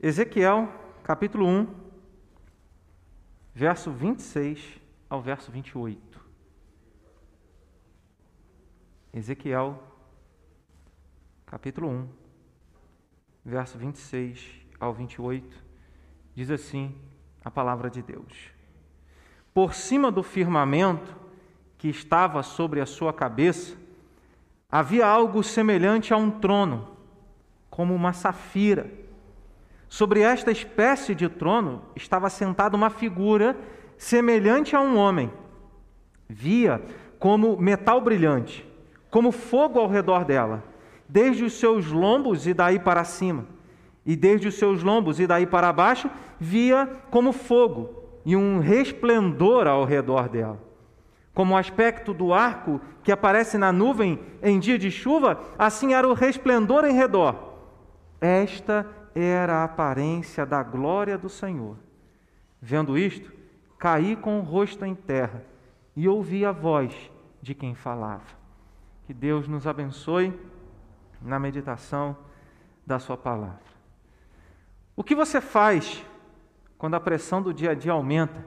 Ezequiel, capítulo 1, verso 26 ao verso 28. Ezequiel, capítulo 1, verso 26 ao 28, diz assim a palavra de Deus: Por cima do firmamento que estava sobre a sua cabeça, havia algo semelhante a um trono, como uma safira. Sobre esta espécie de trono estava sentada uma figura semelhante a um homem. Via como metal brilhante, como fogo ao redor dela, desde os seus lombos e daí para cima. E desde os seus lombos e daí para baixo, via como fogo e um resplendor ao redor dela. Como o aspecto do arco que aparece na nuvem em dia de chuva, assim era o resplendor em redor. Esta era a aparência da glória do Senhor. Vendo isto, caí com o rosto em terra e ouvi a voz de quem falava. Que Deus nos abençoe na meditação da Sua palavra. O que você faz quando a pressão do dia a dia aumenta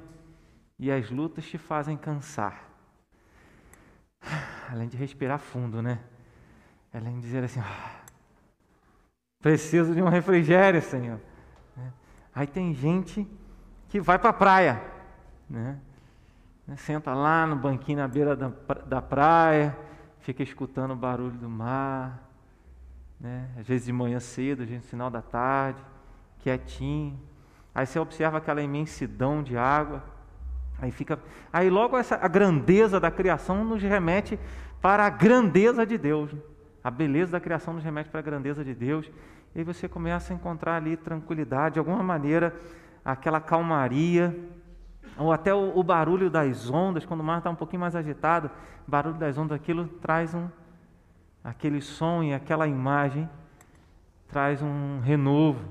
e as lutas te fazem cansar? Além de respirar fundo, né? Além de dizer assim, ah, preciso de um refrigério, Senhor. Né? Aí tem gente que vai para a praia, né? Senta lá no banquinho na beira da, da praia, fica escutando o barulho do mar, né? às vezes de manhã cedo, às vezes no final da tarde, quietinho. Aí você observa aquela imensidão de água, aí fica, aí logo essa a grandeza da criação nos remete para a grandeza de Deus. Né? A beleza da criação nos remete para a grandeza de Deus. E aí você começa a encontrar ali tranquilidade, de alguma maneira, aquela calmaria, ou até o, o barulho das ondas, quando o mar está um pouquinho mais agitado, o barulho das ondas, aquilo traz um, aquele som e aquela imagem, traz um renovo.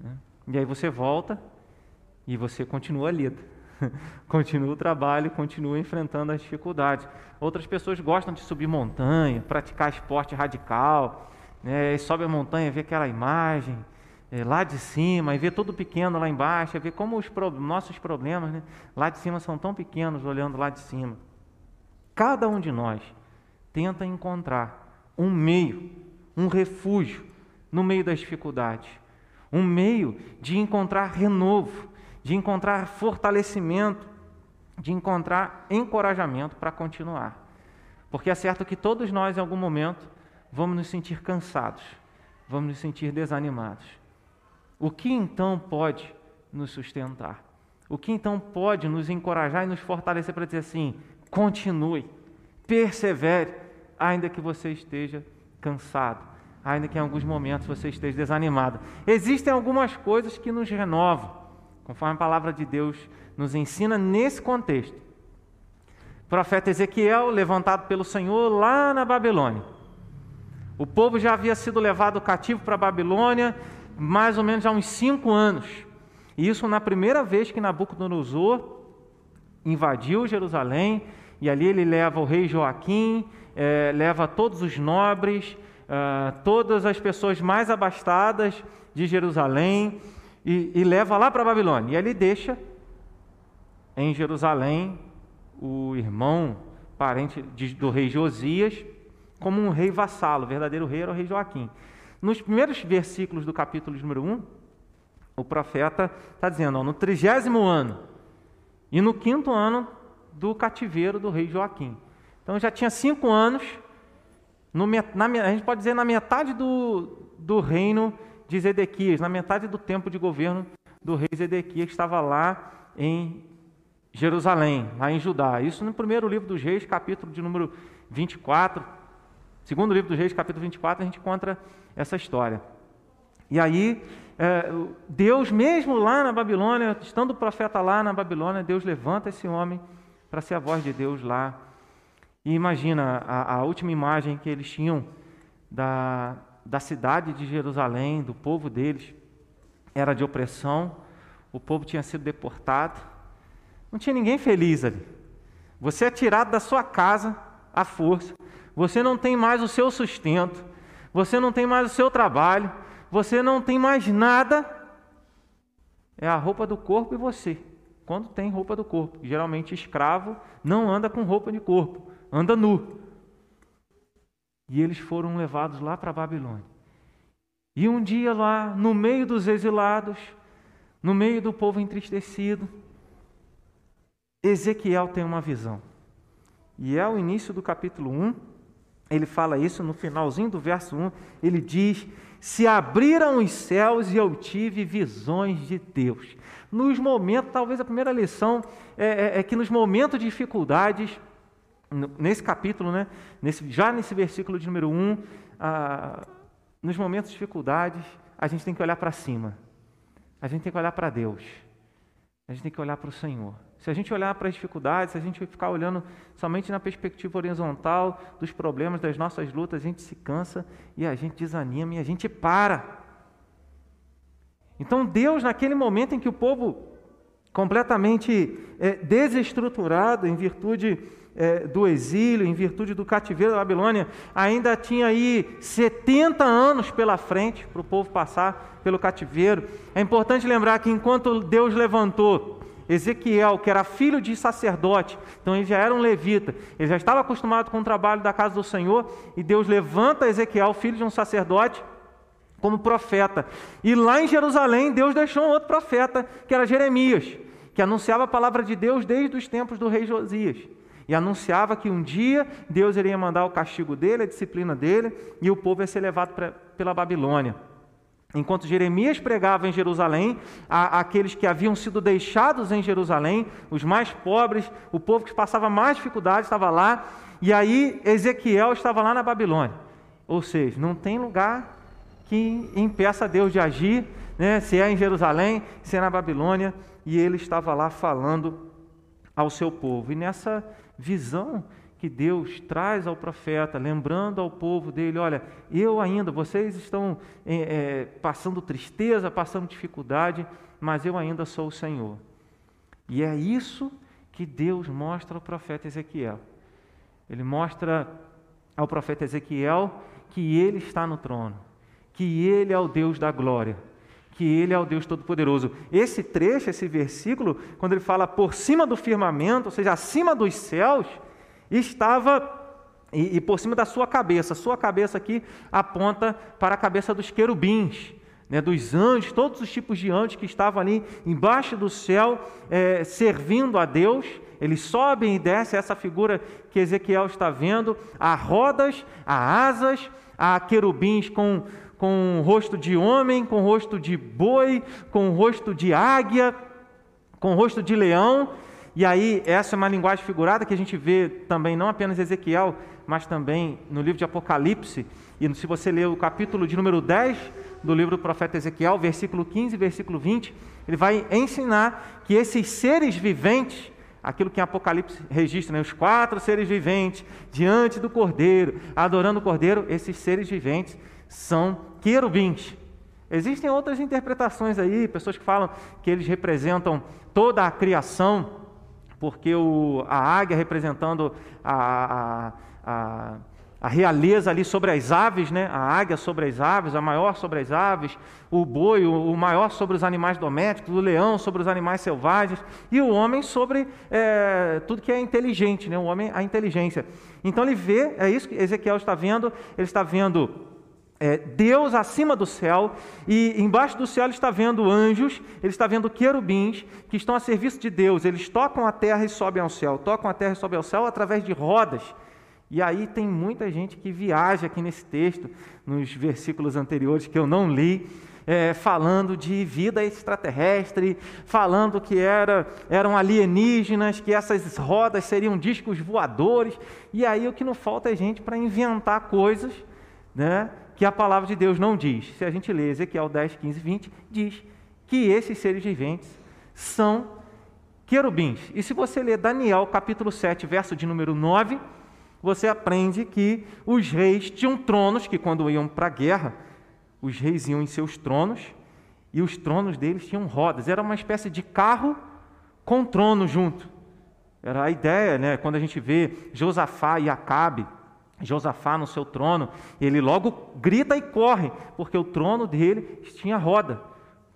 Né? E aí você volta e você continua lida. continua o trabalho, continua enfrentando as dificuldades. Outras pessoas gostam de subir montanha, praticar esporte radical, né? sobe a montanha, vê aquela imagem é, lá de cima, e vê tudo pequeno lá embaixo, vê como os pro... nossos problemas né? lá de cima são tão pequenos olhando lá de cima. Cada um de nós tenta encontrar um meio, um refúgio no meio das dificuldades, um meio de encontrar renovo, de encontrar fortalecimento, de encontrar encorajamento para continuar. Porque é certo que todos nós, em algum momento, vamos nos sentir cansados, vamos nos sentir desanimados. O que então pode nos sustentar? O que então pode nos encorajar e nos fortalecer para dizer assim: continue, persevere, ainda que você esteja cansado, ainda que em alguns momentos você esteja desanimado. Existem algumas coisas que nos renovam, conforme a palavra de Deus nos ensina nesse contexto. O profeta Ezequiel, levantado pelo Senhor lá na Babilônia. O povo já havia sido levado cativo para a Babilônia, mais ou menos há uns cinco anos. E isso na primeira vez que Nabucodonosor invadiu Jerusalém, e ali ele leva o rei Joaquim, é, leva todos os nobres, é, todas as pessoas mais abastadas de Jerusalém, e, e leva lá para a Babilônia. E ele deixa em Jerusalém o irmão, parente de, do rei Josias, como um rei vassalo. O verdadeiro rei era o rei Joaquim. Nos primeiros versículos do capítulo número 1, o profeta está dizendo: ó, no trigésimo ano e no quinto ano do cativeiro do rei Joaquim. Então já tinha cinco anos, no, na, a gente pode dizer na metade do, do reino de Zedequias, na metade do tempo de governo do rei Zedequias, que estava lá em Jerusalém, lá em Judá. Isso no primeiro livro dos reis, capítulo de número 24. Segundo livro dos reis, capítulo 24, a gente encontra essa história. E aí, é, Deus, mesmo lá na Babilônia, estando o profeta lá na Babilônia, Deus levanta esse homem para ser a voz de Deus lá. E imagina a, a última imagem que eles tinham da, da cidade de Jerusalém, do povo deles, era de opressão, o povo tinha sido deportado, não tinha ninguém feliz ali. Você é tirado da sua casa à força, você não tem mais o seu sustento, você não tem mais o seu trabalho, você não tem mais nada é a roupa do corpo e você. Quando tem roupa do corpo. Geralmente, escravo não anda com roupa de corpo, anda nu. E eles foram levados lá para a Babilônia. E um dia lá, no meio dos exilados, no meio do povo entristecido, Ezequiel tem uma visão. E é o início do capítulo 1. Ele fala isso no finalzinho do verso 1. Ele diz: Se abriram os céus e eu tive visões de Deus. Nos momentos, talvez a primeira lição é, é, é que nos momentos de dificuldades, nesse capítulo, né, nesse, já nesse versículo de número 1, ah, nos momentos de dificuldades, a gente tem que olhar para cima. A gente tem que olhar para Deus. A gente tem que olhar para o Senhor. Se a gente olhar para as dificuldades, se a gente ficar olhando somente na perspectiva horizontal dos problemas, das nossas lutas, a gente se cansa e a gente desanima e a gente para. Então, Deus, naquele momento em que o povo completamente é, desestruturado em virtude é, do exílio, em virtude do cativeiro da Babilônia, ainda tinha aí 70 anos pela frente para o povo passar pelo cativeiro. É importante lembrar que enquanto Deus levantou Ezequiel, que era filho de sacerdote, então ele já era um levita, ele já estava acostumado com o trabalho da casa do Senhor, e Deus levanta Ezequiel, filho de um sacerdote, como profeta. E lá em Jerusalém, Deus deixou um outro profeta, que era Jeremias, que anunciava a palavra de Deus desde os tempos do rei Josias. E anunciava que um dia Deus iria mandar o castigo dele, a disciplina dele, e o povo ia ser levado pra, pela Babilônia. Enquanto Jeremias pregava em Jerusalém, a, aqueles que haviam sido deixados em Jerusalém, os mais pobres, o povo que passava mais dificuldade estava lá, e aí Ezequiel estava lá na Babilônia. Ou seja, não tem lugar que impeça Deus de agir, né? se é em Jerusalém, se é na Babilônia, e ele estava lá falando ao seu povo. E nessa visão que Deus traz ao profeta, lembrando ao povo dele: olha, eu ainda, vocês estão é, passando tristeza, passando dificuldade, mas eu ainda sou o Senhor. E é isso que Deus mostra ao profeta Ezequiel. Ele mostra ao profeta Ezequiel que ele está no trono, que ele é o Deus da glória, que ele é o Deus Todo-Poderoso. Esse trecho, esse versículo, quando ele fala por cima do firmamento, ou seja, acima dos céus, estava e, e, por cima da sua cabeça. Sua cabeça aqui aponta para a cabeça dos querubins, né, dos anjos, todos os tipos de anjos que estavam ali embaixo do céu, é, servindo a Deus. Eles sobem e descem, essa figura que Ezequiel está vendo, há rodas, há asas, há querubins com, com rosto de homem, com rosto de boi, com rosto de águia, com rosto de leão, e aí, essa é uma linguagem figurada que a gente vê também, não apenas em Ezequiel, mas também no livro de Apocalipse. E se você ler o capítulo de número 10 do livro do profeta Ezequiel, versículo 15 e versículo 20, ele vai ensinar que esses seres viventes, aquilo que em Apocalipse registra, né, os quatro seres viventes diante do Cordeiro, adorando o Cordeiro, esses seres viventes são querubins. Existem outras interpretações aí, pessoas que falam que eles representam toda a criação porque o, a águia representando a, a, a, a, realeza ali sobre as aves, né? a águia sobre as aves, a maior sobre as aves, o boi, o, o maior sobre os animais domésticos, o leão sobre os animais selvagens, e o homem sobre é, tudo que é inteligente, né? o homem, a inteligência. Então ele vê, é isso que Ezequiel está vendo, ele está vendo é, Deus acima do céu, e embaixo do céu ele está vendo anjos, ele está vendo querubins que estão a serviço de Deus. Eles tocam a terra e sobem ao céu, tocam a terra e sobem ao céu através de rodas. E aí tem muita gente que viaja aqui nesse texto, nos versículos anteriores que eu não li, é, falando de vida extraterrestre, falando que era, eram alienígenas, que essas rodas seriam discos voadores. E aí o que não falta é gente para inventar coisas, né? Que a palavra de Deus não diz. Se a gente lê Ezequiel 10, 15, 20, diz que esses seres viventes são querubins. E se você ler Daniel capítulo 7, verso de número 9, você aprende que os reis tinham tronos, que quando iam para a guerra, os reis iam em seus tronos, e os tronos deles tinham rodas. Era uma espécie de carro com trono junto. Era a ideia, né? Quando a gente vê Josafá e Acabe, Josafá no seu trono, ele logo grita e corre, porque o trono dele tinha roda,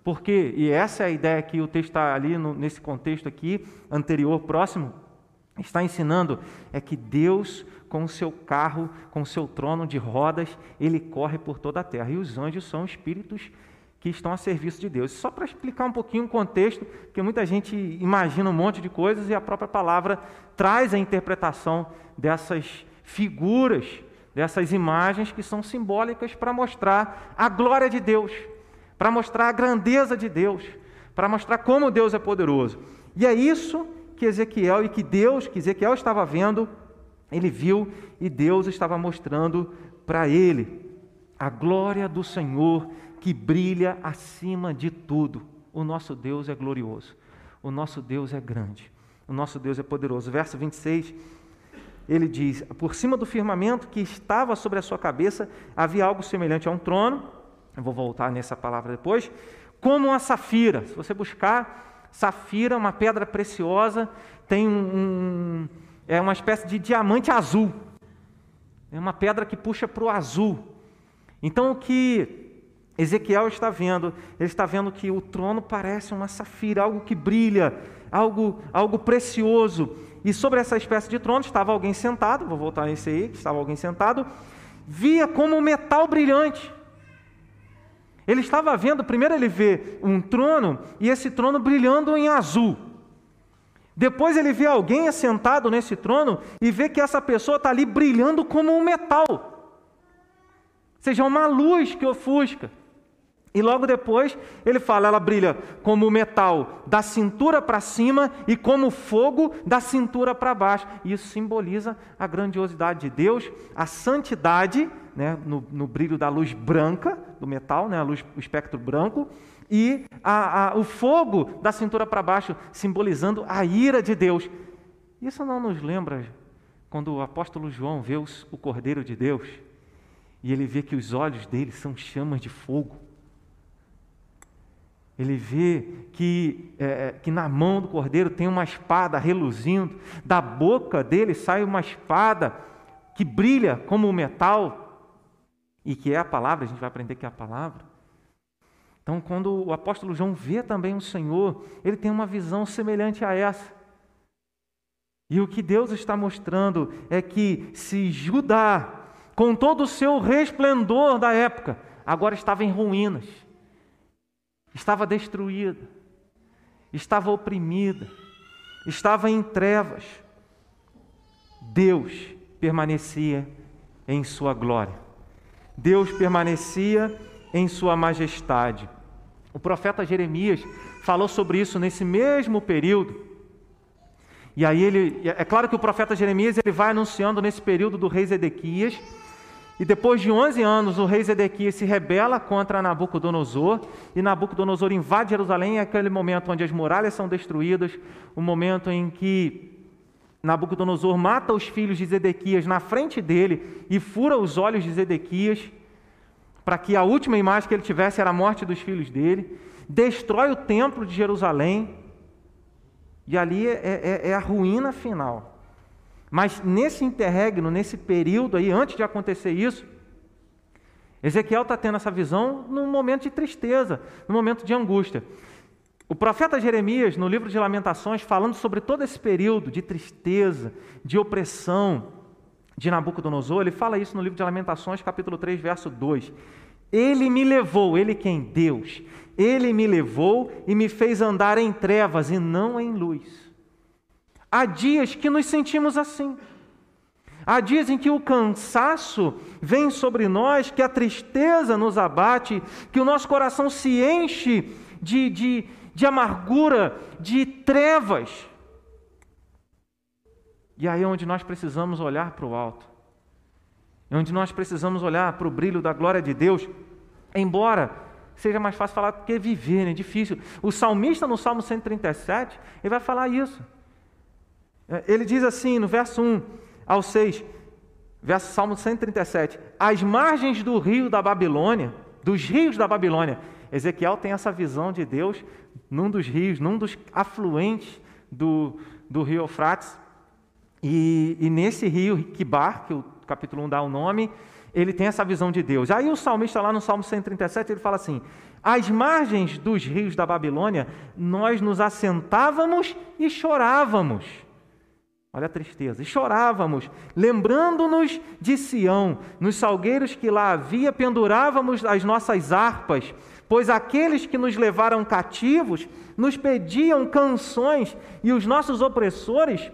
Porque, e essa é a ideia que o texto está ali, no, nesse contexto aqui, anterior, próximo, está ensinando, é que Deus, com o seu carro, com o seu trono de rodas, ele corre por toda a terra. E os anjos são espíritos que estão a serviço de Deus. Só para explicar um pouquinho o contexto, porque muita gente imagina um monte de coisas e a própria palavra traz a interpretação dessas figuras, dessas imagens que são simbólicas para mostrar a glória de Deus para mostrar a grandeza de Deus, para mostrar como Deus é poderoso. E é isso que Ezequiel e que Deus, que Ezequiel estava vendo, ele viu e Deus estava mostrando para ele a glória do Senhor que brilha acima de tudo. O nosso Deus é glorioso, o nosso Deus é grande, o nosso Deus é poderoso. Verso 26, ele diz: Por cima do firmamento que estava sobre a sua cabeça havia algo semelhante a um trono eu vou voltar nessa palavra depois, como uma safira. Se você buscar safira, uma pedra preciosa, tem um, um é uma espécie de diamante azul. É uma pedra que puxa para o azul. Então o que Ezequiel está vendo, ele está vendo que o trono parece uma safira, algo que brilha, algo, algo precioso. E sobre essa espécie de trono estava alguém sentado, vou voltar nesse aí, que estava alguém sentado, via como um metal brilhante. Ele estava vendo, primeiro ele vê um trono e esse trono brilhando em azul. Depois ele vê alguém assentado nesse trono e vê que essa pessoa está ali brilhando como um metal. Ou seja, uma luz que ofusca. E logo depois ele fala, ela brilha como metal da cintura para cima e como fogo da cintura para baixo. Isso simboliza a grandiosidade de Deus, a santidade, né, no, no, brilho da luz branca do metal, né, a luz, o espectro branco, e a, a, o fogo da cintura para baixo, simbolizando a ira de Deus. Isso não nos lembra quando o apóstolo João vê os, o Cordeiro de Deus e ele vê que os olhos dele são chamas de fogo. Ele vê que, é, é, que na mão do cordeiro tem uma espada reluzindo, da boca dele sai uma espada que brilha como metal, e que é a palavra, a gente vai aprender que é a palavra. Então, quando o apóstolo João vê também o Senhor, ele tem uma visão semelhante a essa. E o que Deus está mostrando é que se Judá, com todo o seu resplendor da época, agora estava em ruínas estava destruída, estava oprimida, estava em trevas. Deus permanecia em sua glória. Deus permanecia em sua majestade. O profeta Jeremias falou sobre isso nesse mesmo período. E aí ele, é claro que o profeta Jeremias ele vai anunciando nesse período do rei Zedequias e depois de 11 anos, o rei Zedequias se rebela contra Nabucodonosor, e Nabucodonosor invade Jerusalém, é aquele momento onde as muralhas são destruídas, o momento em que Nabucodonosor mata os filhos de Zedequias na frente dele e fura os olhos de Zedequias, para que a última imagem que ele tivesse era a morte dos filhos dele, destrói o templo de Jerusalém, e ali é, é, é a ruína final. Mas nesse interregno, nesse período aí, antes de acontecer isso, Ezequiel está tendo essa visão num momento de tristeza, num momento de angústia. O profeta Jeremias, no livro de Lamentações, falando sobre todo esse período de tristeza, de opressão de Nabucodonosor, ele fala isso no livro de Lamentações, capítulo 3, verso 2. Ele me levou, ele quem? Deus. Ele me levou e me fez andar em trevas e não em luz. Há dias que nos sentimos assim. Há dias em que o cansaço vem sobre nós, que a tristeza nos abate, que o nosso coração se enche de, de, de amargura, de trevas. E aí é onde nós precisamos olhar para o alto, é onde nós precisamos olhar para o brilho da glória de Deus, embora seja mais fácil falar do que viver, é né? difícil. O salmista no Salmo 137, ele vai falar isso. É, ele diz assim no verso 1 ao 6, verso Salmo 137, as margens do rio da Babilônia, dos rios da Babilônia. Ezequiel tem essa visão de Deus num dos rios, num dos afluentes do, do rio Eufrates. E, e nesse rio, Kibar, que o capítulo 1 dá o nome, ele tem essa visão de Deus. Aí o salmista lá no Salmo 137, ele fala assim: às margens dos rios da Babilônia, nós nos assentávamos e chorávamos. Olha a tristeza. E chorávamos, lembrando-nos de Sião, nos salgueiros que lá havia, pendurávamos as nossas harpas, pois aqueles que nos levaram cativos nos pediam canções e os nossos opressores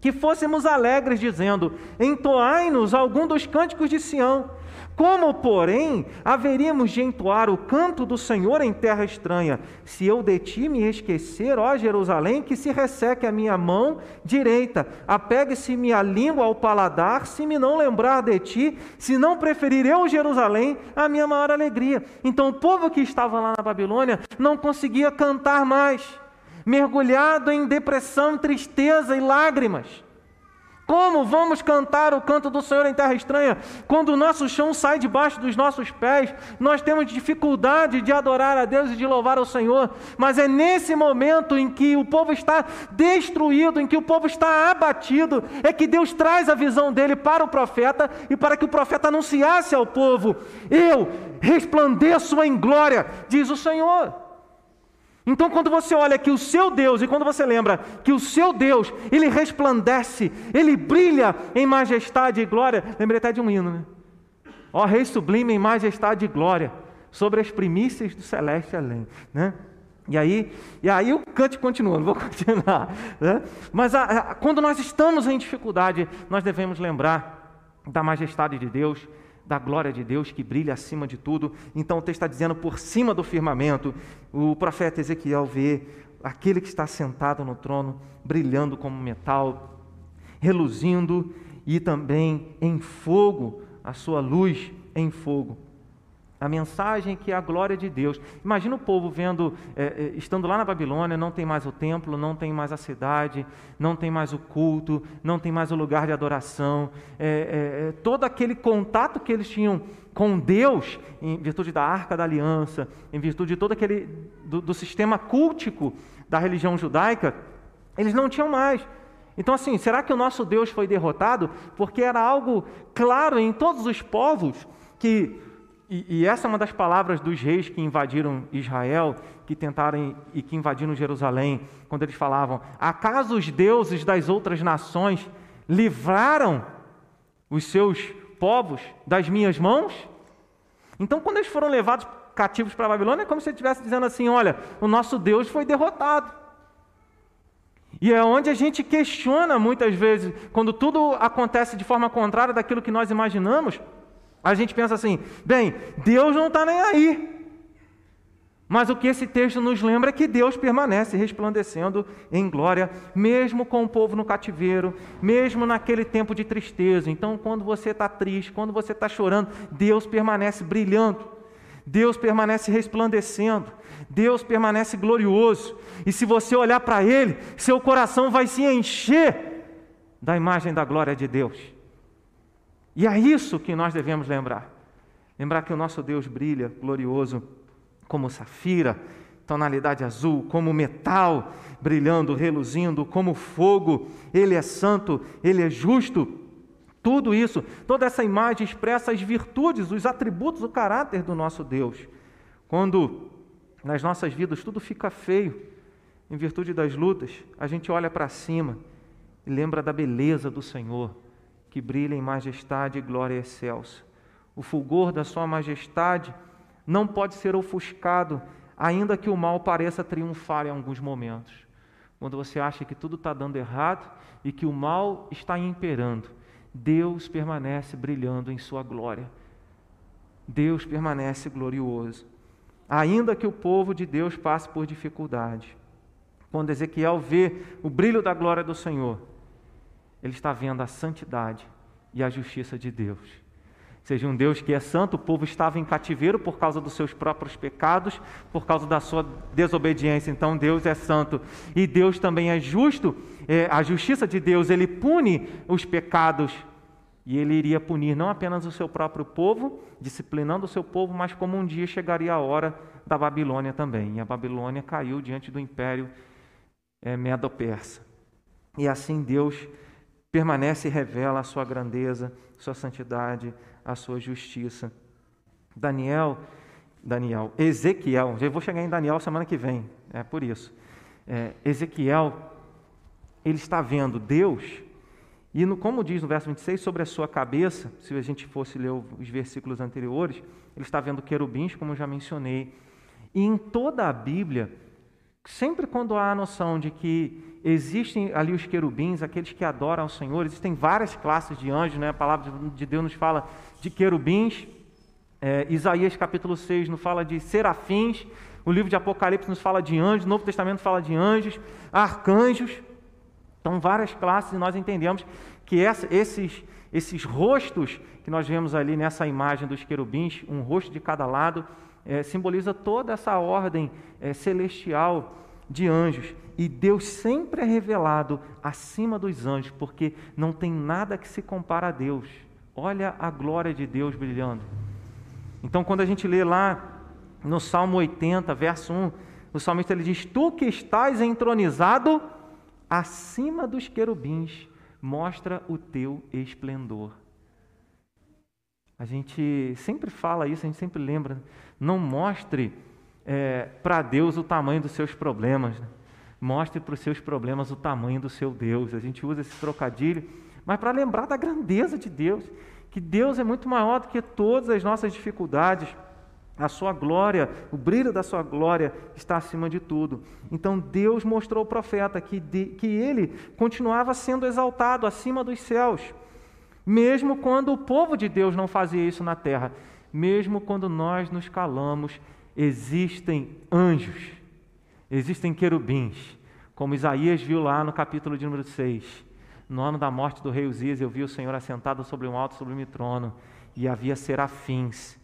que fôssemos alegres, dizendo: Entoai-nos algum dos cânticos de Sião. Como, porém, haveríamos de entoar o canto do Senhor em terra estranha, se eu de ti me esquecer, ó Jerusalém, que se resseque a minha mão direita, apegue-se-me a língua ao paladar, se me não lembrar de ti, se não preferir eu, Jerusalém, a minha maior alegria. Então o povo que estava lá na Babilônia não conseguia cantar mais, mergulhado em depressão, tristeza e lágrimas. Como vamos cantar o canto do Senhor em terra estranha? Quando o nosso chão sai debaixo dos nossos pés, nós temos dificuldade de adorar a Deus e de louvar o Senhor. Mas é nesse momento em que o povo está destruído, em que o povo está abatido, é que Deus traz a visão dele para o profeta e para que o profeta anunciasse ao povo: Eu resplandeço em glória, diz o Senhor. Então, quando você olha que o seu Deus, e quando você lembra que o seu Deus, ele resplandece, ele brilha em majestade e glória, lembrei até de um hino, né? Ó Rei sublime em majestade e glória, sobre as primícias do celeste além, né? E aí, e aí o cante continua, não vou continuar. Né? Mas a, a, quando nós estamos em dificuldade, nós devemos lembrar da majestade de Deus, da glória de Deus que brilha acima de tudo. Então o texto está dizendo por cima do firmamento. O profeta Ezequiel vê aquele que está sentado no trono, brilhando como metal, reluzindo e também em fogo, a sua luz em fogo. A mensagem que é a glória de Deus. Imagina o povo vendo, é, é, estando lá na Babilônia, não tem mais o templo, não tem mais a cidade, não tem mais o culto, não tem mais o lugar de adoração. É, todo aquele contato que eles tinham com Deus, em virtude da arca da aliança, em virtude de todo aquele do, do sistema cultico da religião judaica, eles não tinham mais. Então, assim, será que o nosso Deus foi derrotado? Porque era algo claro em todos os povos que e, e, essa é uma das palavras dos reis que invadiram Israel, que tentaram e que invadiram Jerusalém, quando eles falavam: Acaso os deuses das outras nações livraram os seus povos das minhas mãos? Então, quando eles foram levados cativos para a Babilônia, é como se ele estivesse dizendo assim: Olha, o nosso Deus foi derrotado. E é onde a gente questiona muitas vezes, quando tudo acontece de forma contrária daquilo que nós imaginamos. A gente pensa assim: bem, Deus não está nem aí. Mas o que esse texto nos lembra é que Deus permanece resplandecendo em glória, mesmo com o povo no cativeiro, mesmo naquele tempo de tristeza. Então, quando você está triste, quando você está chorando, Deus permanece brilhando, Deus permanece resplandecendo, Deus permanece glorioso. E se você olhar para Ele, seu coração vai se encher da imagem da glória de Deus. E é isso que nós devemos lembrar. Lembrar que o nosso Deus brilha glorioso como safira, tonalidade azul, como metal, brilhando, reluzindo, como fogo. Ele é santo, ele é justo. Tudo isso, toda essa imagem expressa as virtudes, os atributos, o caráter do nosso Deus. Quando nas nossas vidas tudo fica feio, em virtude das lutas, a gente olha para cima e lembra da beleza do Senhor que brilha em majestade e glória excelsa. O fulgor da sua majestade não pode ser ofuscado, ainda que o mal pareça triunfar em alguns momentos. Quando você acha que tudo está dando errado e que o mal está imperando, Deus permanece brilhando em sua glória. Deus permanece glorioso. Ainda que o povo de Deus passe por dificuldade. Quando Ezequiel vê o brilho da glória do Senhor, ele está vendo a santidade e a justiça de Deus. Seja um Deus que é santo, o povo estava em cativeiro por causa dos seus próprios pecados, por causa da sua desobediência. Então Deus é santo e Deus também é justo. É, a justiça de Deus, ele pune os pecados e ele iria punir não apenas o seu próprio povo, disciplinando o seu povo, mas como um dia chegaria a hora da Babilônia também. E a Babilônia caiu diante do império é, medo-persa. E assim Deus permanece e revela a sua grandeza, sua santidade, a sua justiça. Daniel Daniel. Ezequiel, já vou chegar em Daniel semana que vem, é por isso. É, Ezequiel, ele está vendo Deus, e no, como diz no verso 26, sobre a sua cabeça, se a gente fosse ler os versículos anteriores, ele está vendo querubins, como eu já mencionei. E em toda a Bíblia, sempre quando há a noção de que existem ali os querubins, aqueles que adoram ao Senhor, existem várias classes de anjos, né? a palavra de Deus nos fala de querubins, é, Isaías capítulo 6 nos fala de serafins, o livro de Apocalipse nos fala de anjos, o Novo Testamento fala de anjos, arcanjos. Então, várias classes, e nós entendemos que essa, esses, esses rostos que nós vemos ali nessa imagem dos querubins, um rosto de cada lado, é, simboliza toda essa ordem é, celestial de anjos. E Deus sempre é revelado acima dos anjos, porque não tem nada que se compara a Deus. Olha a glória de Deus brilhando. Então, quando a gente lê lá no Salmo 80, verso 1, o salmista ele diz: Tu que estás entronizado acima dos querubins, mostra o teu esplendor. A gente sempre fala isso, a gente sempre lembra. Não mostre é, para Deus o tamanho dos seus problemas. Né? Mostre para os seus problemas o tamanho do seu Deus. A gente usa esse trocadilho, mas para lembrar da grandeza de Deus que Deus é muito maior do que todas as nossas dificuldades. A sua glória, o brilho da sua glória está acima de tudo. Então Deus mostrou ao profeta que, de, que ele continuava sendo exaltado acima dos céus, mesmo quando o povo de Deus não fazia isso na terra, mesmo quando nós nos calamos, existem anjos, existem querubins, como Isaías viu lá no capítulo de número 6. No ano da morte do rei Uzias, eu vi o Senhor assentado sobre um alto sublime trono, e havia serafins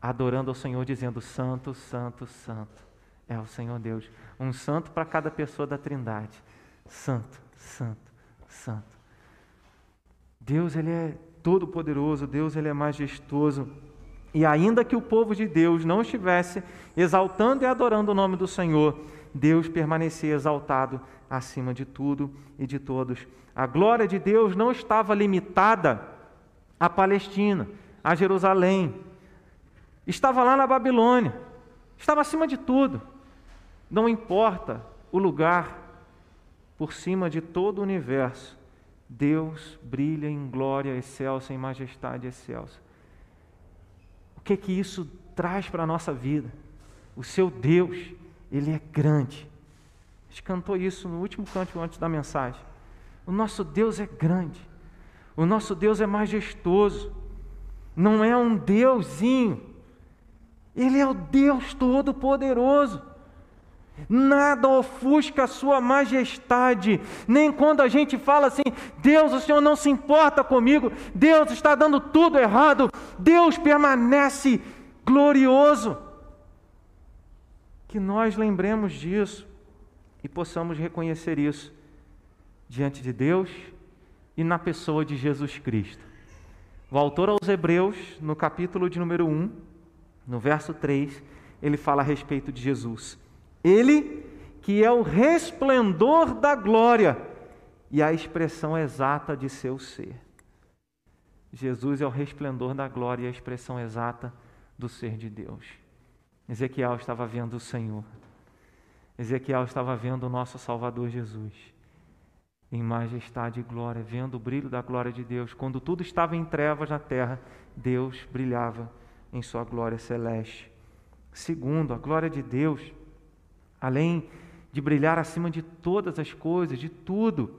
adorando ao Senhor, dizendo: Santo, Santo, Santo é o Senhor Deus. Um santo para cada pessoa da Trindade. Santo, Santo, Santo. Deus, Ele é todo-poderoso, Deus, Ele é majestoso. E ainda que o povo de Deus não estivesse exaltando e adorando o nome do Senhor, Deus permanecia exaltado acima de tudo e de todos. A glória de Deus não estava limitada à Palestina, a Jerusalém. Estava lá na Babilônia. Estava acima de tudo. Não importa o lugar, por cima de todo o universo, Deus brilha em glória excelsa, em majestade excelsa. O que que isso traz para a nossa vida? O seu Deus, Ele é grande. A gente cantou isso no último canto antes da mensagem. O nosso Deus é grande. O nosso Deus é majestoso. Não é um Deusinho. Ele é o Deus Todo-Poderoso. Nada ofusca a sua majestade, nem quando a gente fala assim: Deus, o Senhor não se importa comigo, Deus está dando tudo errado, Deus permanece glorioso. Que nós lembremos disso e possamos reconhecer isso diante de Deus e na pessoa de Jesus Cristo. O autor aos Hebreus, no capítulo de número 1, no verso 3, ele fala a respeito de Jesus. Ele que é o resplendor da glória e a expressão exata de seu ser. Jesus é o resplendor da glória e a expressão exata do ser de Deus. Ezequiel estava vendo o Senhor. Ezequiel estava vendo o nosso Salvador Jesus em majestade e glória, vendo o brilho da glória de Deus. Quando tudo estava em trevas na terra, Deus brilhava em sua glória celeste. Segundo, a glória de Deus, além de brilhar acima de todas as coisas, de tudo,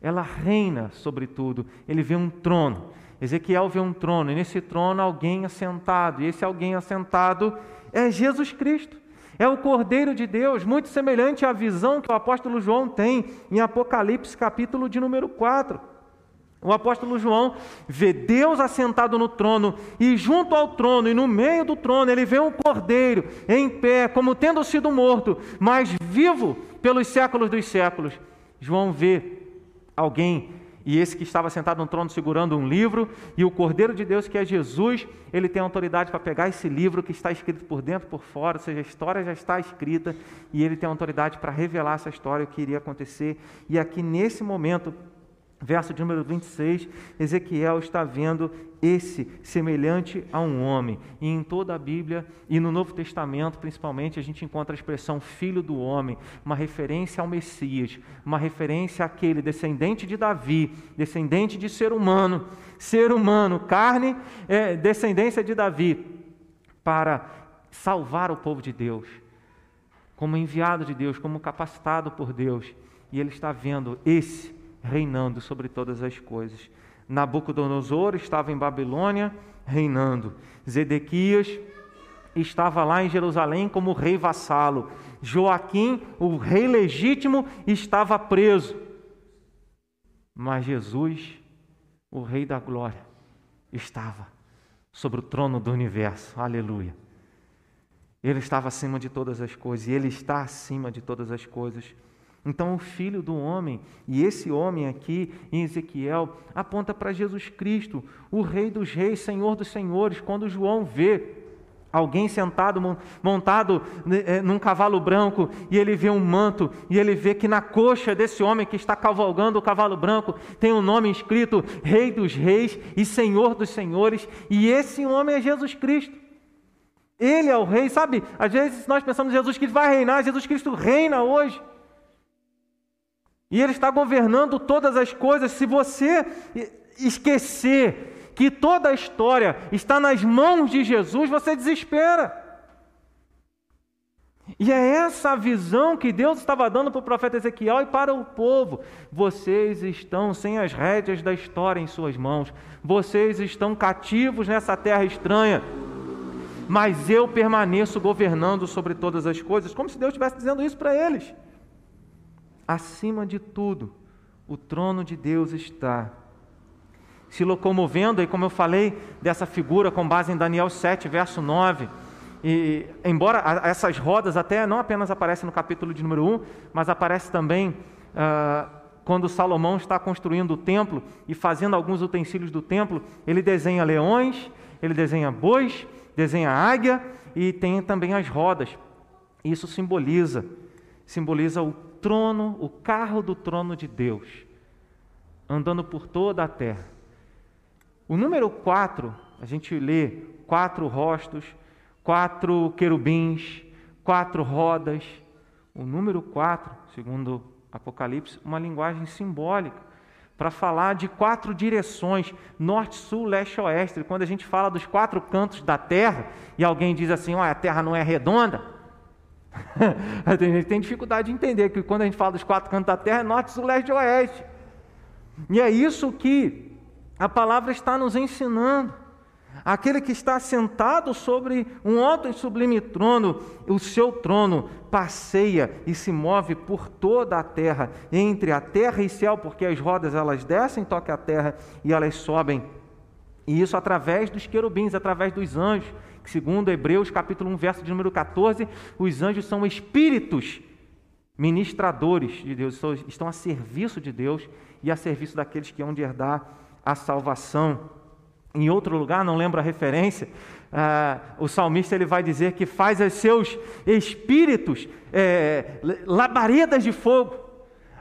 ela reina sobre tudo. Ele vê um trono. Ezequiel vê um trono, e nesse trono alguém assentado, e esse alguém assentado é Jesus Cristo. É o Cordeiro de Deus, muito semelhante à visão que o apóstolo João tem em Apocalipse, capítulo de número 4. O apóstolo João vê Deus assentado no trono, e junto ao trono, e no meio do trono, ele vê um cordeiro em pé, como tendo sido morto, mas vivo pelos séculos dos séculos. João vê alguém e esse que estava sentado no trono segurando um livro, e o Cordeiro de Deus, que é Jesus, ele tem autoridade para pegar esse livro que está escrito por dentro e por fora, ou seja, a história já está escrita, e ele tem autoridade para revelar essa história, o que iria acontecer. E aqui nesse momento, Verso de número 26, Ezequiel está vendo esse semelhante a um homem. E em toda a Bíblia e no Novo Testamento, principalmente, a gente encontra a expressão filho do homem, uma referência ao Messias, uma referência àquele descendente de Davi, descendente de ser humano, ser humano, carne, é, descendência de Davi, para salvar o povo de Deus, como enviado de Deus, como capacitado por Deus. E ele está vendo esse reinando sobre todas as coisas. Nabucodonosor estava em Babilônia reinando. Zedequias estava lá em Jerusalém como rei vassalo. Joaquim, o rei legítimo, estava preso. Mas Jesus, o rei da glória, estava sobre o trono do universo. Aleluia. Ele estava acima de todas as coisas e ele está acima de todas as coisas. Então, o filho do homem, e esse homem aqui em Ezequiel, aponta para Jesus Cristo, o Rei dos Reis, Senhor dos Senhores. Quando João vê alguém sentado, montado né, é, num cavalo branco, e ele vê um manto, e ele vê que na coxa desse homem que está cavalgando o cavalo branco tem um nome escrito Rei dos Reis e Senhor dos Senhores, e esse homem é Jesus Cristo. Ele é o rei, sabe? Às vezes nós pensamos Jesus Cristo vai reinar, Jesus Cristo reina hoje. E Ele está governando todas as coisas. Se você esquecer que toda a história está nas mãos de Jesus, você desespera. E é essa a visão que Deus estava dando para o profeta Ezequiel e para o povo. Vocês estão sem as rédeas da história em suas mãos. Vocês estão cativos nessa terra estranha. Mas eu permaneço governando sobre todas as coisas, como se Deus estivesse dizendo isso para eles acima de tudo, o trono de Deus está. Se locomovendo, e como eu falei dessa figura com base em Daniel 7, verso 9, e embora essas rodas até não apenas aparecem no capítulo de número 1, mas aparece também ah, quando Salomão está construindo o templo e fazendo alguns utensílios do templo, ele desenha leões, ele desenha bois, desenha águia e tem também as rodas. Isso simboliza, simboliza o trono, o carro do trono de Deus, andando por toda a terra. O número 4, a gente lê quatro rostos, quatro querubins, quatro rodas. O número 4, segundo Apocalipse, uma linguagem simbólica para falar de quatro direções: norte, sul, leste, oeste. Quando a gente fala dos quatro cantos da terra e alguém diz assim: "Olha, a terra não é redonda", a gente tem dificuldade de entender que quando a gente fala dos quatro cantos da terra, é norte, sul, leste e oeste. E é isso que a palavra está nos ensinando. Aquele que está sentado sobre um e sublime trono, o seu trono passeia e se move por toda a terra, entre a terra e céu, porque as rodas elas descem, tocam a terra e elas sobem. E isso através dos querubins, através dos anjos segundo Hebreus capítulo 1, verso de número 14, os anjos são espíritos ministradores de Deus, estão a serviço de Deus e a serviço daqueles que hão de herdar a salvação. Em outro lugar, não lembro a referência, ah, o salmista ele vai dizer que faz aos seus espíritos é, labaredas de fogo,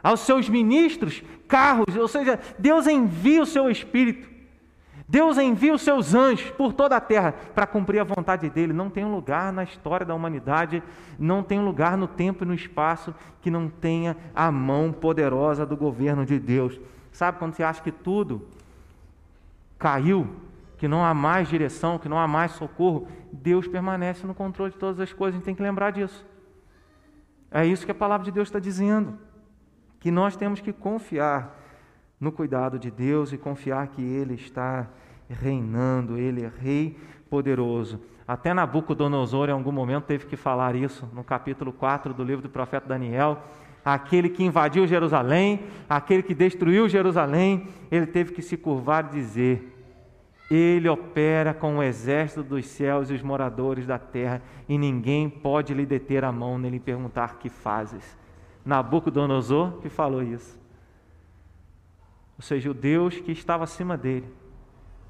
aos seus ministros carros, ou seja, Deus envia o seu espírito Deus envia os seus anjos por toda a terra para cumprir a vontade dele. Não tem um lugar na história da humanidade, não tem um lugar no tempo e no espaço que não tenha a mão poderosa do governo de Deus. Sabe quando você acha que tudo caiu, que não há mais direção, que não há mais socorro? Deus permanece no controle de todas as coisas, a gente tem que lembrar disso. É isso que a palavra de Deus está dizendo. Que nós temos que confiar no cuidado de Deus e confiar que Ele está reinando, Ele é Rei poderoso. Até Nabucodonosor, em algum momento, teve que falar isso no capítulo 4 do livro do profeta Daniel. Aquele que invadiu Jerusalém, aquele que destruiu Jerusalém, ele teve que se curvar e dizer: Ele opera com o exército dos céus e os moradores da terra, e ninguém pode lhe deter a mão nem lhe perguntar: Que fazes? Nabucodonosor que falou isso ou seja, o Deus que estava acima dele.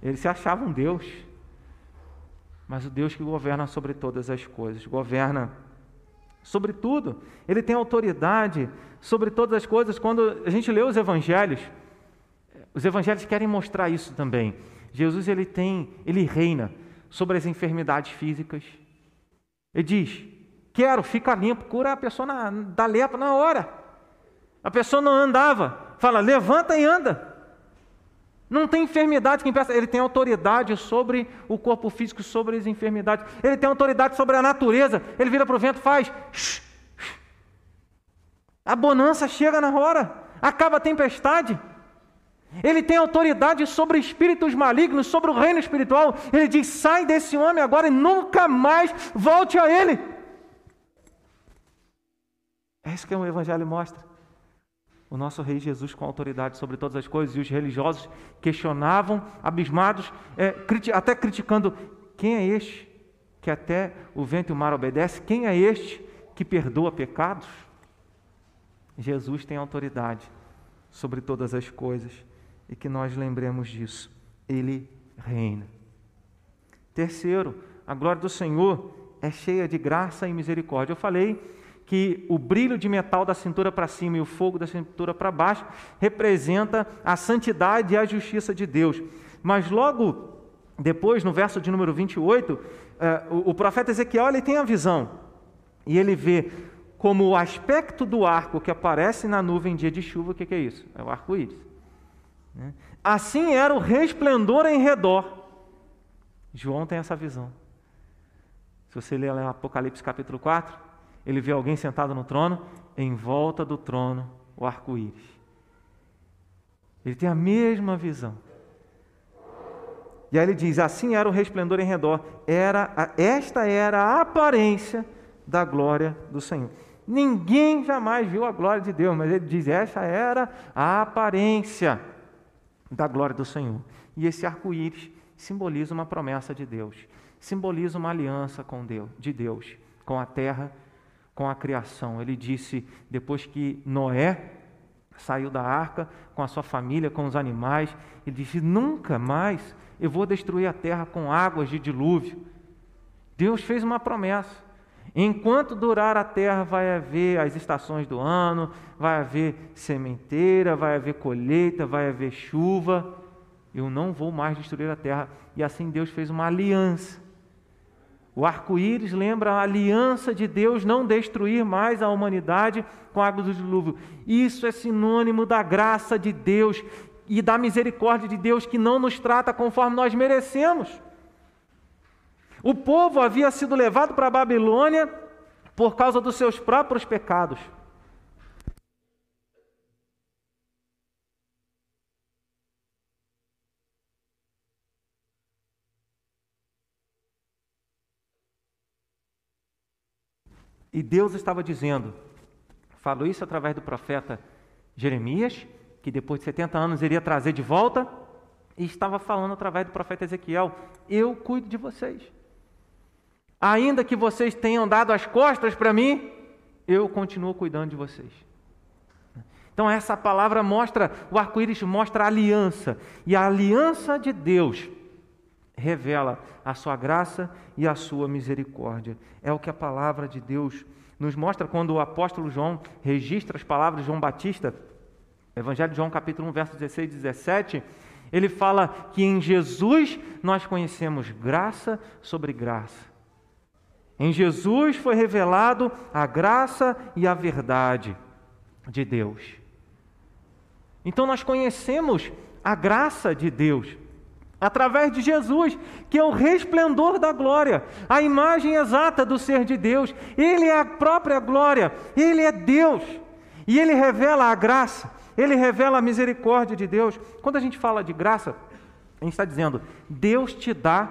Ele se achava um Deus, mas o Deus que governa sobre todas as coisas, governa sobre tudo. Ele tem autoridade sobre todas as coisas. Quando a gente lê os evangelhos, Os evangelhos querem mostrar isso também. Jesus ele tem, ele reina sobre as enfermidades físicas. Ele diz: "Quero, fica limpo, cura a pessoa na, da lepra na hora". A pessoa não andava, fala: "Levanta e anda". Não tem enfermidade que impeça. Ele tem autoridade sobre o corpo físico, sobre as enfermidades. Ele tem autoridade sobre a natureza. Ele vira para o vento, faz. A bonança chega na hora. Acaba a tempestade. Ele tem autoridade sobre espíritos malignos, sobre o reino espiritual. Ele diz: sai desse homem agora e nunca mais volte a ele. É isso que o Evangelho mostra. O nosso Rei Jesus com autoridade sobre todas as coisas, e os religiosos questionavam, abismados, é, criti até criticando: quem é este que até o vento e o mar obedece? Quem é este que perdoa pecados? Jesus tem autoridade sobre todas as coisas e que nós lembremos disso. Ele reina. Terceiro, a glória do Senhor é cheia de graça e misericórdia. Eu falei que o brilho de metal da cintura para cima e o fogo da cintura para baixo representa a santidade e a justiça de Deus. Mas logo depois, no verso de número 28, eh, o, profeta Ezequiel ele tem a visão e ele vê como o aspecto do arco que aparece na nuvem em dia de chuva, o que, que é isso? É o arco-íris. Né? Assim era o resplendor em redor. João tem essa visão. Se você ler Apocalipse capítulo 4, ele vê alguém sentado no trono, em volta do trono, o arco-íris. Ele tem a mesma visão. E aí ele diz: assim era o resplendor em redor. Era, esta era a aparência da glória do Senhor. Ninguém jamais viu a glória de Deus, mas ele diz: essa era a aparência da glória do Senhor. E esse arco-íris simboliza uma promessa de Deus, simboliza uma aliança com Deus, de Deus, com a terra, com a criação. Ele disse depois que Noé saiu da arca com a sua família, com os animais, ele disse: "Nunca mais eu vou destruir a terra com águas de dilúvio". Deus fez uma promessa. Enquanto durar a terra, vai haver as estações do ano, vai haver sementeira, vai haver colheita, vai haver chuva. Eu não vou mais destruir a terra. E assim Deus fez uma aliança. O arco-íris lembra a aliança de Deus não destruir mais a humanidade com a água do dilúvio. Isso é sinônimo da graça de Deus e da misericórdia de Deus que não nos trata conforme nós merecemos. O povo havia sido levado para a Babilônia por causa dos seus próprios pecados. E Deus estava dizendo, falou isso através do profeta Jeremias, que depois de 70 anos iria trazer de volta, e estava falando através do profeta Ezequiel: Eu cuido de vocês. Ainda que vocês tenham dado as costas para mim, eu continuo cuidando de vocês. Então, essa palavra mostra, o arco-íris mostra a aliança, e a aliança de Deus revela a sua graça e a sua misericórdia. É o que a palavra de Deus nos mostra quando o apóstolo João registra as palavras de João Batista, Evangelho de João, capítulo 1, versos 16 e 17. Ele fala que em Jesus nós conhecemos graça sobre graça. Em Jesus foi revelado a graça e a verdade de Deus. Então nós conhecemos a graça de Deus através de Jesus, que é o resplendor da glória, a imagem exata do ser de Deus. Ele é a própria glória, ele é Deus. E ele revela a graça, ele revela a misericórdia de Deus. Quando a gente fala de graça, a gente está dizendo: Deus te dá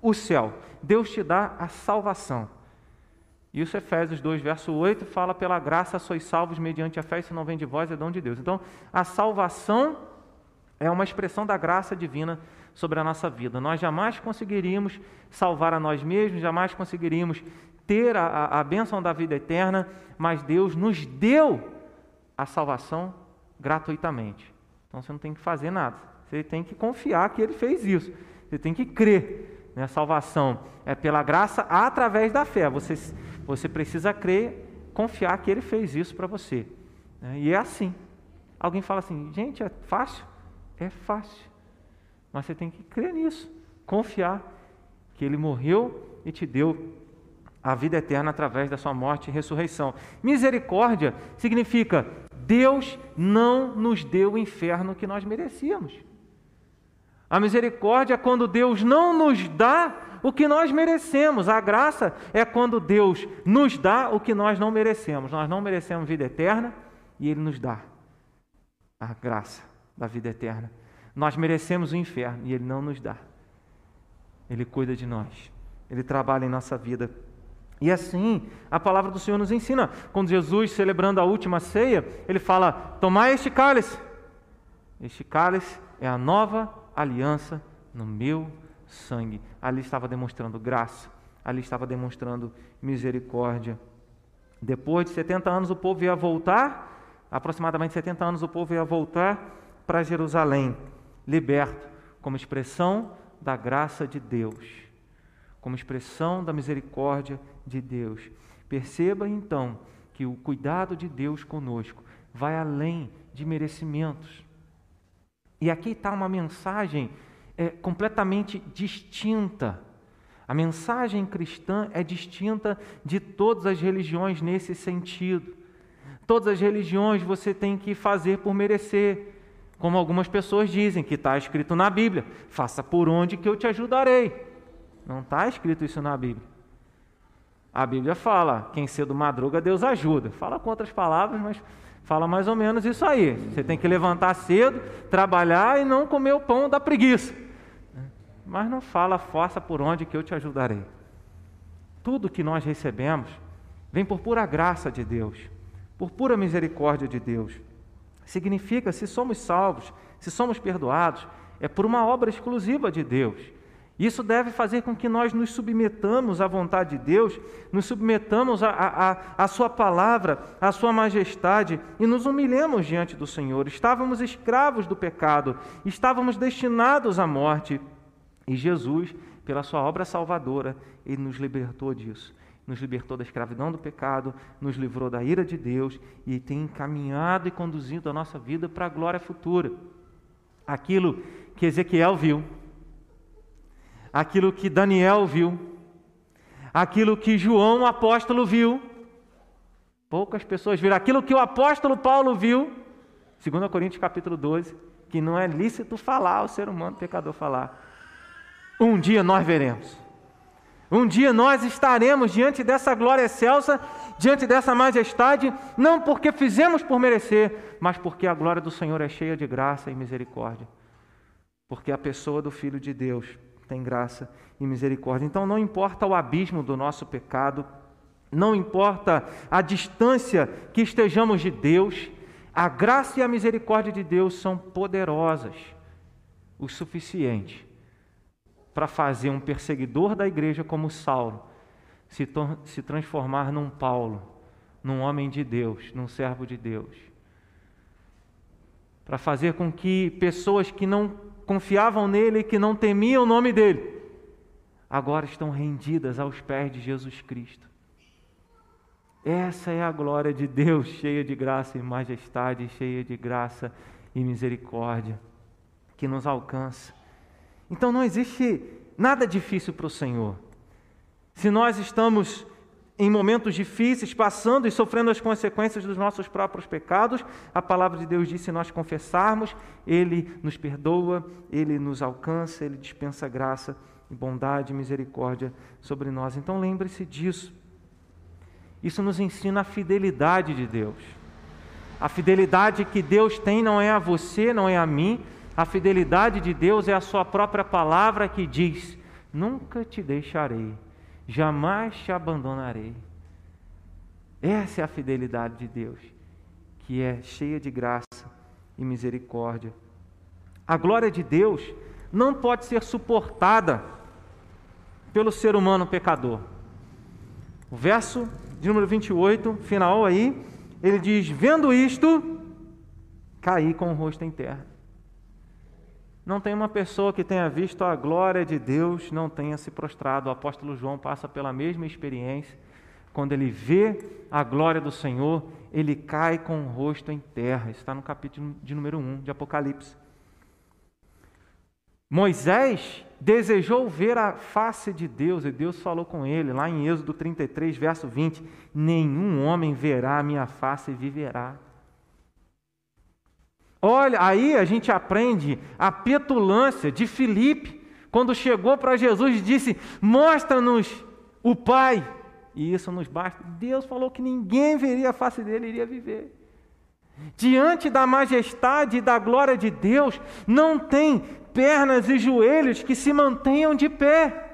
o céu. Deus te dá a salvação. Isso Efésios 2, verso 8, fala: pela graça sois salvos mediante a fé, isso não vem de vós, é dom de Deus. Então, a salvação é uma expressão da graça divina sobre a nossa vida. Nós jamais conseguiríamos salvar a nós mesmos, jamais conseguiríamos ter a, a, a bênção da vida eterna, mas Deus nos deu a salvação gratuitamente. Então você não tem que fazer nada, você tem que confiar que Ele fez isso, você tem que crer. Né? A salvação é pela graça através da fé. Você, você precisa crer, confiar que Ele fez isso para você. Né? E é assim. Alguém fala assim, gente, é fácil? é fácil. Mas você tem que crer nisso, confiar que Ele morreu e te deu a vida eterna através da sua morte e ressurreição. Misericórdia significa Deus não nos deu o inferno que nós merecíamos. A misericórdia é quando Deus não nos dá o que nós merecemos. A graça é quando Deus nos dá o que nós não merecemos. Nós não merecemos vida eterna e Ele nos dá a graça da vida eterna. Nós merecemos o inferno e Ele não nos dá. Ele cuida de nós. Ele trabalha em nossa vida. E assim, a palavra do Senhor nos ensina. Quando Jesus, celebrando a última ceia, ele fala: Tomai este cálice. Este cálice é a nova aliança no meu sangue. Ali estava demonstrando graça, ali estava demonstrando misericórdia. Depois de 70 anos, o povo ia voltar, aproximadamente 70 anos, o povo ia voltar para Jerusalém, liberto, como expressão da graça de Deus como expressão da misericórdia de Deus. Perceba então que o cuidado de Deus conosco vai além de merecimentos. E aqui está uma mensagem é, completamente distinta. A mensagem cristã é distinta de todas as religiões nesse sentido. Todas as religiões você tem que fazer por merecer. Como algumas pessoas dizem, que está escrito na Bíblia: faça por onde que eu te ajudarei. Não está escrito isso na Bíblia. A Bíblia fala: quem cedo madruga, Deus ajuda. Fala com outras palavras, mas fala mais ou menos isso aí. Você tem que levantar cedo, trabalhar e não comer o pão da preguiça. Mas não fala, força por onde que eu te ajudarei. Tudo que nós recebemos vem por pura graça de Deus, por pura misericórdia de Deus. Significa, se somos salvos, se somos perdoados, é por uma obra exclusiva de Deus. Isso deve fazer com que nós nos submetamos à vontade de Deus, nos submetamos à Sua palavra, à Sua majestade e nos humilhemos diante do Senhor. Estávamos escravos do pecado, estávamos destinados à morte e Jesus, pela Sua obra salvadora, Ele nos libertou disso. Nos libertou da escravidão do pecado, nos livrou da ira de Deus e tem encaminhado e conduzido a nossa vida para a glória futura. Aquilo que Ezequiel viu, aquilo que Daniel viu, aquilo que João, o apóstolo, viu. Poucas pessoas viram aquilo que o apóstolo Paulo viu, 2 Coríntios capítulo 12, que não é lícito falar ao ser humano pecador falar. Um dia nós veremos. Um dia nós estaremos diante dessa glória excelsa, diante dessa majestade, não porque fizemos por merecer, mas porque a glória do Senhor é cheia de graça e misericórdia. Porque a pessoa do Filho de Deus tem graça e misericórdia. Então não importa o abismo do nosso pecado, não importa a distância que estejamos de Deus, a graça e a misericórdia de Deus são poderosas o suficiente para fazer um perseguidor da igreja como Saulo se, se transformar num Paulo, num homem de Deus, num servo de Deus. Para fazer com que pessoas que não confiavam nele e que não temiam o nome dele, agora estão rendidas aos pés de Jesus Cristo. Essa é a glória de Deus, cheia de graça e majestade, cheia de graça e misericórdia, que nos alcança. Então não existe nada difícil para o Senhor. Se nós estamos em momentos difíceis, passando e sofrendo as consequências dos nossos próprios pecados, a palavra de Deus diz: se nós confessarmos, Ele nos perdoa, Ele nos alcança, Ele dispensa graça e bondade e misericórdia sobre nós. Então lembre-se disso. Isso nos ensina a fidelidade de Deus. A fidelidade que Deus tem não é a você, não é a mim. A fidelidade de Deus é a Sua própria palavra que diz: Nunca te deixarei jamais te abandonarei. Essa é a fidelidade de Deus, que é cheia de graça e misericórdia. A glória de Deus não pode ser suportada pelo ser humano pecador. O verso de número 28, final aí, ele diz: Vendo isto, caí com o rosto em terra. Não tem uma pessoa que tenha visto a glória de Deus, não tenha se prostrado. O apóstolo João passa pela mesma experiência. Quando ele vê a glória do Senhor, ele cai com o rosto em terra. Está no capítulo de número 1 de Apocalipse. Moisés desejou ver a face de Deus e Deus falou com ele, lá em Êxodo 33, verso 20: Nenhum homem verá a minha face e viverá. Olha, aí a gente aprende a petulância de Filipe, quando chegou para Jesus e disse: Mostra-nos o Pai. E isso nos basta. Deus falou que ninguém veria a face dele iria viver. Diante da majestade e da glória de Deus, não tem pernas e joelhos que se mantenham de pé.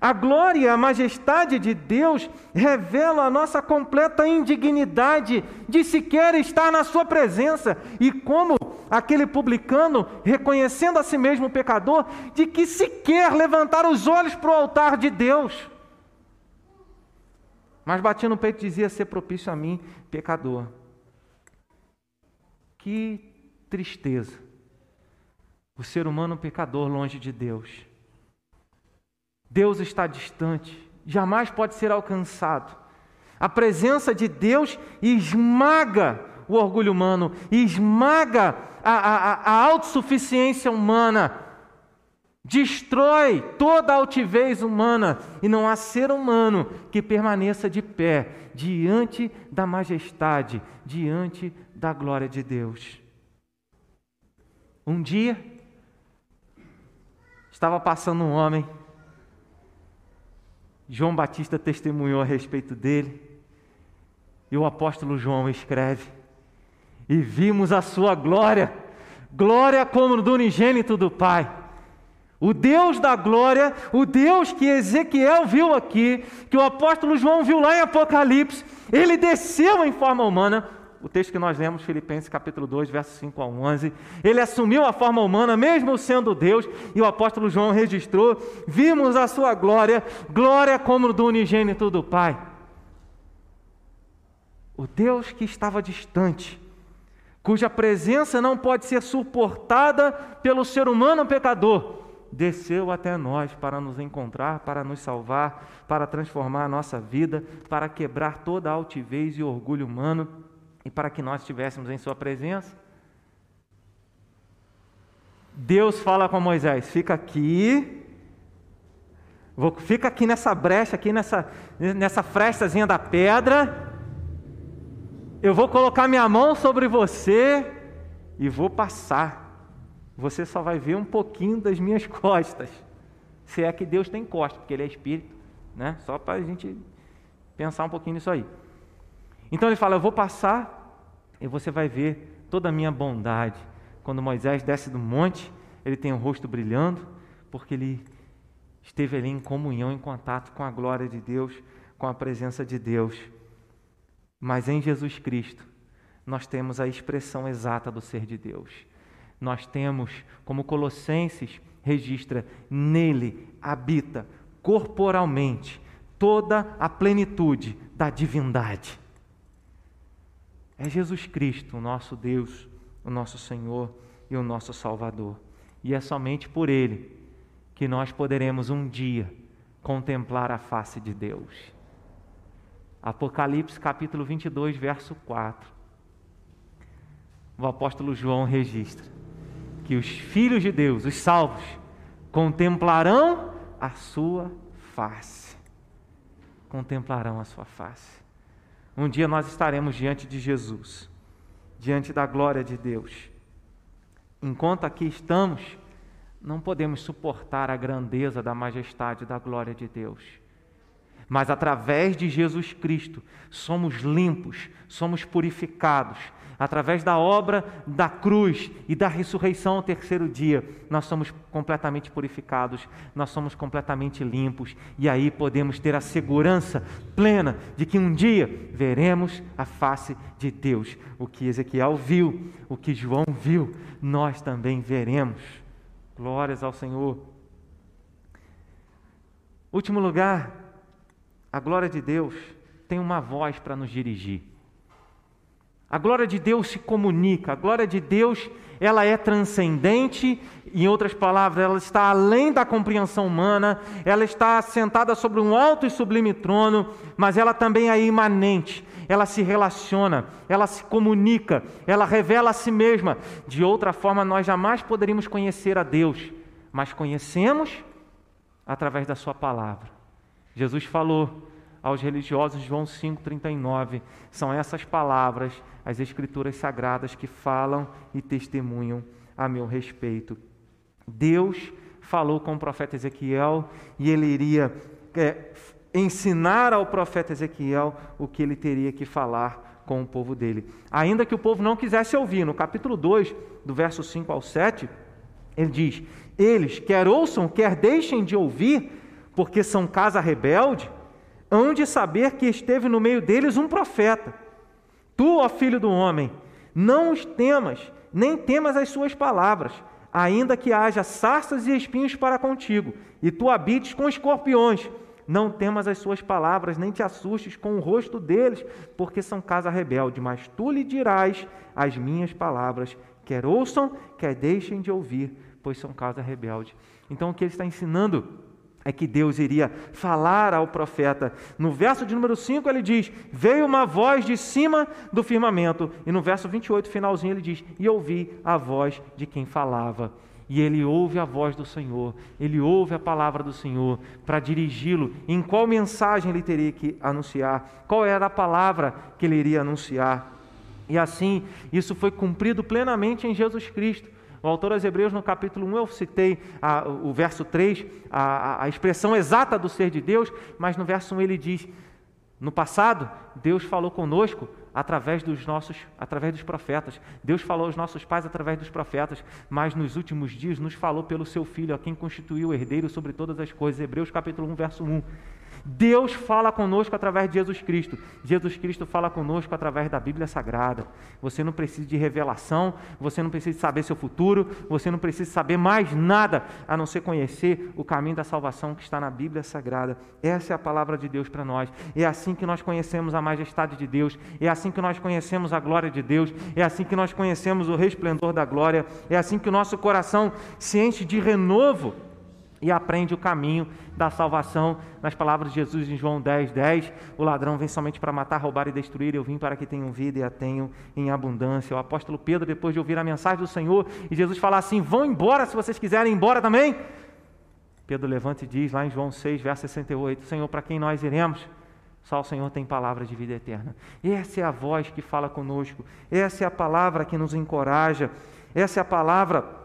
A glória a majestade de Deus revelam a nossa completa indignidade de sequer estar na Sua presença, e como aquele publicano, reconhecendo a si mesmo pecador, de que sequer levantar os olhos para o altar de Deus. Mas batia no peito e dizia ser propício a mim, pecador. Que tristeza. O ser humano pecador longe de Deus. Deus está distante, jamais pode ser alcançado. A presença de Deus esmaga o orgulho humano, esmaga a, a, a autossuficiência humana, destrói toda a altivez humana, e não há ser humano que permaneça de pé diante da majestade, diante da glória de Deus. Um dia, estava passando um homem João Batista testemunhou a respeito dele. E o apóstolo João escreve: E vimos a sua glória, glória como do unigênito do Pai. O Deus da glória, o Deus que Ezequiel viu aqui, que o apóstolo João viu lá em Apocalipse, ele desceu em forma humana, o texto que nós lemos, Filipenses capítulo 2, versos 5 a 11. Ele assumiu a forma humana, mesmo sendo Deus, e o apóstolo João registrou: vimos a sua glória, glória como do unigênito do Pai. O Deus que estava distante, cuja presença não pode ser suportada pelo ser humano pecador, desceu até nós para nos encontrar, para nos salvar, para transformar a nossa vida, para quebrar toda a altivez e orgulho humano e para que nós estivéssemos em Sua presença. Deus fala com Moisés: fica aqui, vou, fica aqui nessa brecha, aqui nessa, nessa frestazinha da pedra. Eu vou colocar minha mão sobre você e vou passar. Você só vai ver um pouquinho das minhas costas. Se é que Deus tem costas, porque Ele é Espírito, né? Só para a gente pensar um pouquinho nisso aí. Então ele fala: Eu vou passar e você vai ver toda a minha bondade. Quando Moisés desce do monte, ele tem o rosto brilhando, porque ele esteve ali em comunhão, em contato com a glória de Deus, com a presença de Deus. Mas em Jesus Cristo, nós temos a expressão exata do ser de Deus. Nós temos, como Colossenses registra, nele habita corporalmente toda a plenitude da divindade. É Jesus Cristo, o nosso Deus, o nosso Senhor e o nosso Salvador. E é somente por Ele que nós poderemos um dia contemplar a face de Deus. Apocalipse capítulo 22, verso 4. O apóstolo João registra que os filhos de Deus, os salvos, contemplarão a sua face. Contemplarão a sua face. Um dia nós estaremos diante de Jesus, diante da glória de Deus. Enquanto aqui estamos, não podemos suportar a grandeza da majestade da glória de Deus. Mas através de Jesus Cristo somos limpos, somos purificados, através da obra da cruz e da ressurreição ao terceiro dia, nós somos completamente purificados, nós somos completamente limpos, e aí podemos ter a segurança plena de que um dia veremos a face de Deus. O que Ezequiel viu, o que João viu, nós também veremos. Glórias ao Senhor. Último lugar, a glória de Deus tem uma voz para nos dirigir. A glória de Deus se comunica, a glória de Deus, ela é transcendente, em outras palavras, ela está além da compreensão humana, ela está sentada sobre um alto e sublime trono, mas ela também é imanente, ela se relaciona, ela se comunica, ela revela a si mesma. De outra forma, nós jamais poderíamos conhecer a Deus, mas conhecemos através da Sua palavra. Jesus falou aos religiosos, João 5,39, são essas palavras as Escrituras Sagradas que falam e testemunham a meu respeito. Deus falou com o profeta Ezequiel e ele iria é, ensinar ao profeta Ezequiel o que ele teria que falar com o povo dele. Ainda que o povo não quisesse ouvir, no capítulo 2, do verso 5 ao 7, ele diz: Eles, quer ouçam, quer deixem de ouvir, porque são casa rebelde, hão de saber que esteve no meio deles um profeta Tu, ó filho do homem, não os temas, nem temas as suas palavras, ainda que haja sarças e espinhos para contigo, e tu habites com escorpiões. Não temas as suas palavras, nem te assustes com o rosto deles, porque são casa rebelde, mas tu lhe dirás as minhas palavras, quer ouçam, quer deixem de ouvir, pois são casa rebelde. Então o que ele está ensinando é que Deus iria falar ao profeta. No verso de número 5 ele diz: Veio uma voz de cima do firmamento. E no verso 28, finalzinho, ele diz: E ouvi a voz de quem falava. E ele ouve a voz do Senhor, ele ouve a palavra do Senhor para dirigi-lo. Em qual mensagem ele teria que anunciar? Qual era a palavra que ele iria anunciar? E assim, isso foi cumprido plenamente em Jesus Cristo. O autor aos Hebreus, no capítulo 1, eu citei a, o verso 3, a, a expressão exata do ser de Deus, mas no verso 1 ele diz: No passado, Deus falou conosco através dos nossos, através dos profetas. Deus falou aos nossos pais através dos profetas, mas nos últimos dias nos falou pelo seu filho, a quem constituiu o herdeiro sobre todas as coisas. Hebreus capítulo 1, verso 1. Deus fala conosco através de Jesus Cristo. Jesus Cristo fala conosco através da Bíblia Sagrada. Você não precisa de revelação, você não precisa saber seu futuro, você não precisa saber mais nada a não ser conhecer o caminho da salvação que está na Bíblia Sagrada. Essa é a palavra de Deus para nós. É assim que nós conhecemos a majestade de Deus, é assim que nós conhecemos a glória de Deus, é assim que nós conhecemos o resplendor da glória, é assim que o nosso coração se enche de renovo e aprende o caminho da salvação. Nas palavras de Jesus em João 10, 10, o ladrão vem somente para matar, roubar e destruir, eu vim para que tenham vida e a tenham em abundância. O apóstolo Pedro, depois de ouvir a mensagem do Senhor, e Jesus falar assim: vão embora se vocês quiserem ir embora também. Pedro levanta e diz lá em João 6, verso 68, Senhor, para quem nós iremos? Só o Senhor tem palavra de vida eterna. Essa é a voz que fala conosco, essa é a palavra que nos encoraja, essa é a palavra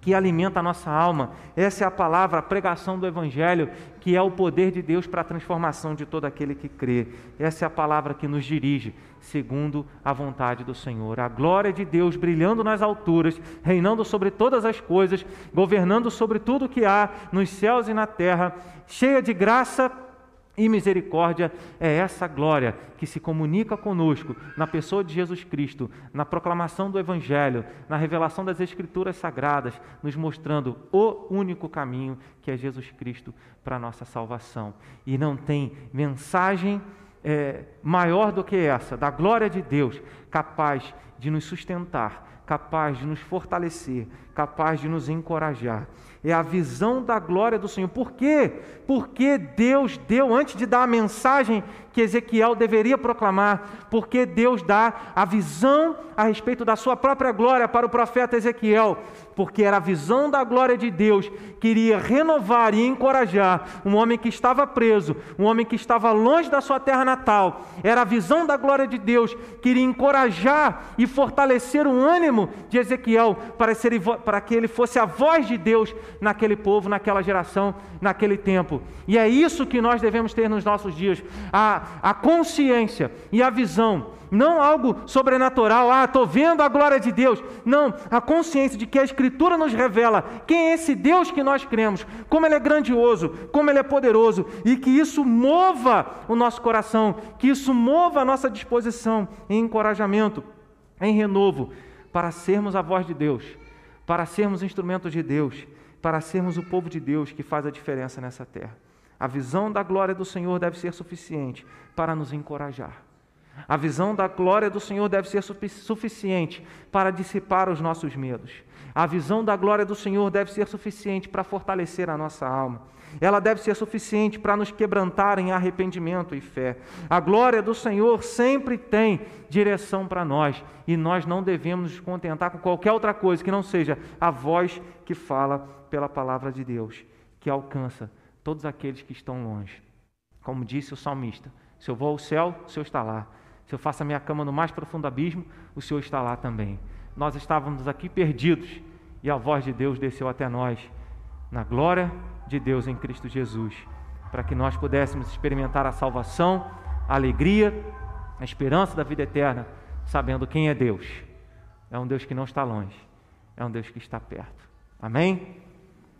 que alimenta a nossa alma. Essa é a palavra, a pregação do Evangelho, que é o poder de Deus para a transformação de todo aquele que crê. Essa é a palavra que nos dirige, segundo a vontade do Senhor. A glória de Deus brilhando nas alturas, reinando sobre todas as coisas, governando sobre tudo que há nos céus e na terra, cheia de graça e misericórdia é essa glória que se comunica conosco na pessoa de Jesus Cristo, na proclamação do Evangelho, na revelação das Escrituras Sagradas, nos mostrando o único caminho que é Jesus Cristo para a nossa salvação. E não tem mensagem é, maior do que essa, da glória de Deus, capaz de nos sustentar, capaz de nos fortalecer, capaz de nos encorajar é a visão da glória do Senhor. Por quê? Porque Deus deu, antes de dar a mensagem que Ezequiel deveria proclamar, porque Deus dá a visão a respeito da sua própria glória para o profeta Ezequiel, porque era a visão da glória de Deus que iria renovar e encorajar um homem que estava preso, um homem que estava longe da sua terra natal. Era a visão da glória de Deus que iria encorajar e fortalecer o ânimo de Ezequiel para, ser, para que ele fosse a voz de Deus naquele povo, naquela geração, naquele tempo. E é isso que nós devemos ter nos nossos dias: a, a consciência e a visão. Não algo sobrenatural, ah, estou vendo a glória de Deus. Não, a consciência de que a Escritura nos revela quem é esse Deus que nós cremos, como Ele é grandioso, como Ele é poderoso, e que isso mova o nosso coração, que isso mova a nossa disposição em encorajamento, em renovo, para sermos a voz de Deus, para sermos instrumentos de Deus para sermos o povo de Deus que faz a diferença nessa terra. A visão da glória do Senhor deve ser suficiente para nos encorajar. A visão da glória do Senhor deve ser suficiente para dissipar os nossos medos. A visão da glória do Senhor deve ser suficiente para fortalecer a nossa alma. Ela deve ser suficiente para nos quebrantar em arrependimento e fé. A glória do Senhor sempre tem direção para nós e nós não devemos nos contentar com qualquer outra coisa que não seja a voz que fala pela palavra de Deus, que alcança todos aqueles que estão longe. Como disse o salmista: se eu vou ao céu, o Senhor está lá. Se eu faço a minha cama no mais profundo abismo, o Senhor está lá também. Nós estávamos aqui perdidos e a voz de Deus desceu até nós, na glória de Deus em Cristo Jesus, para que nós pudéssemos experimentar a salvação, a alegria, a esperança da vida eterna, sabendo quem é Deus. É um Deus que não está longe, é um Deus que está perto. Amém?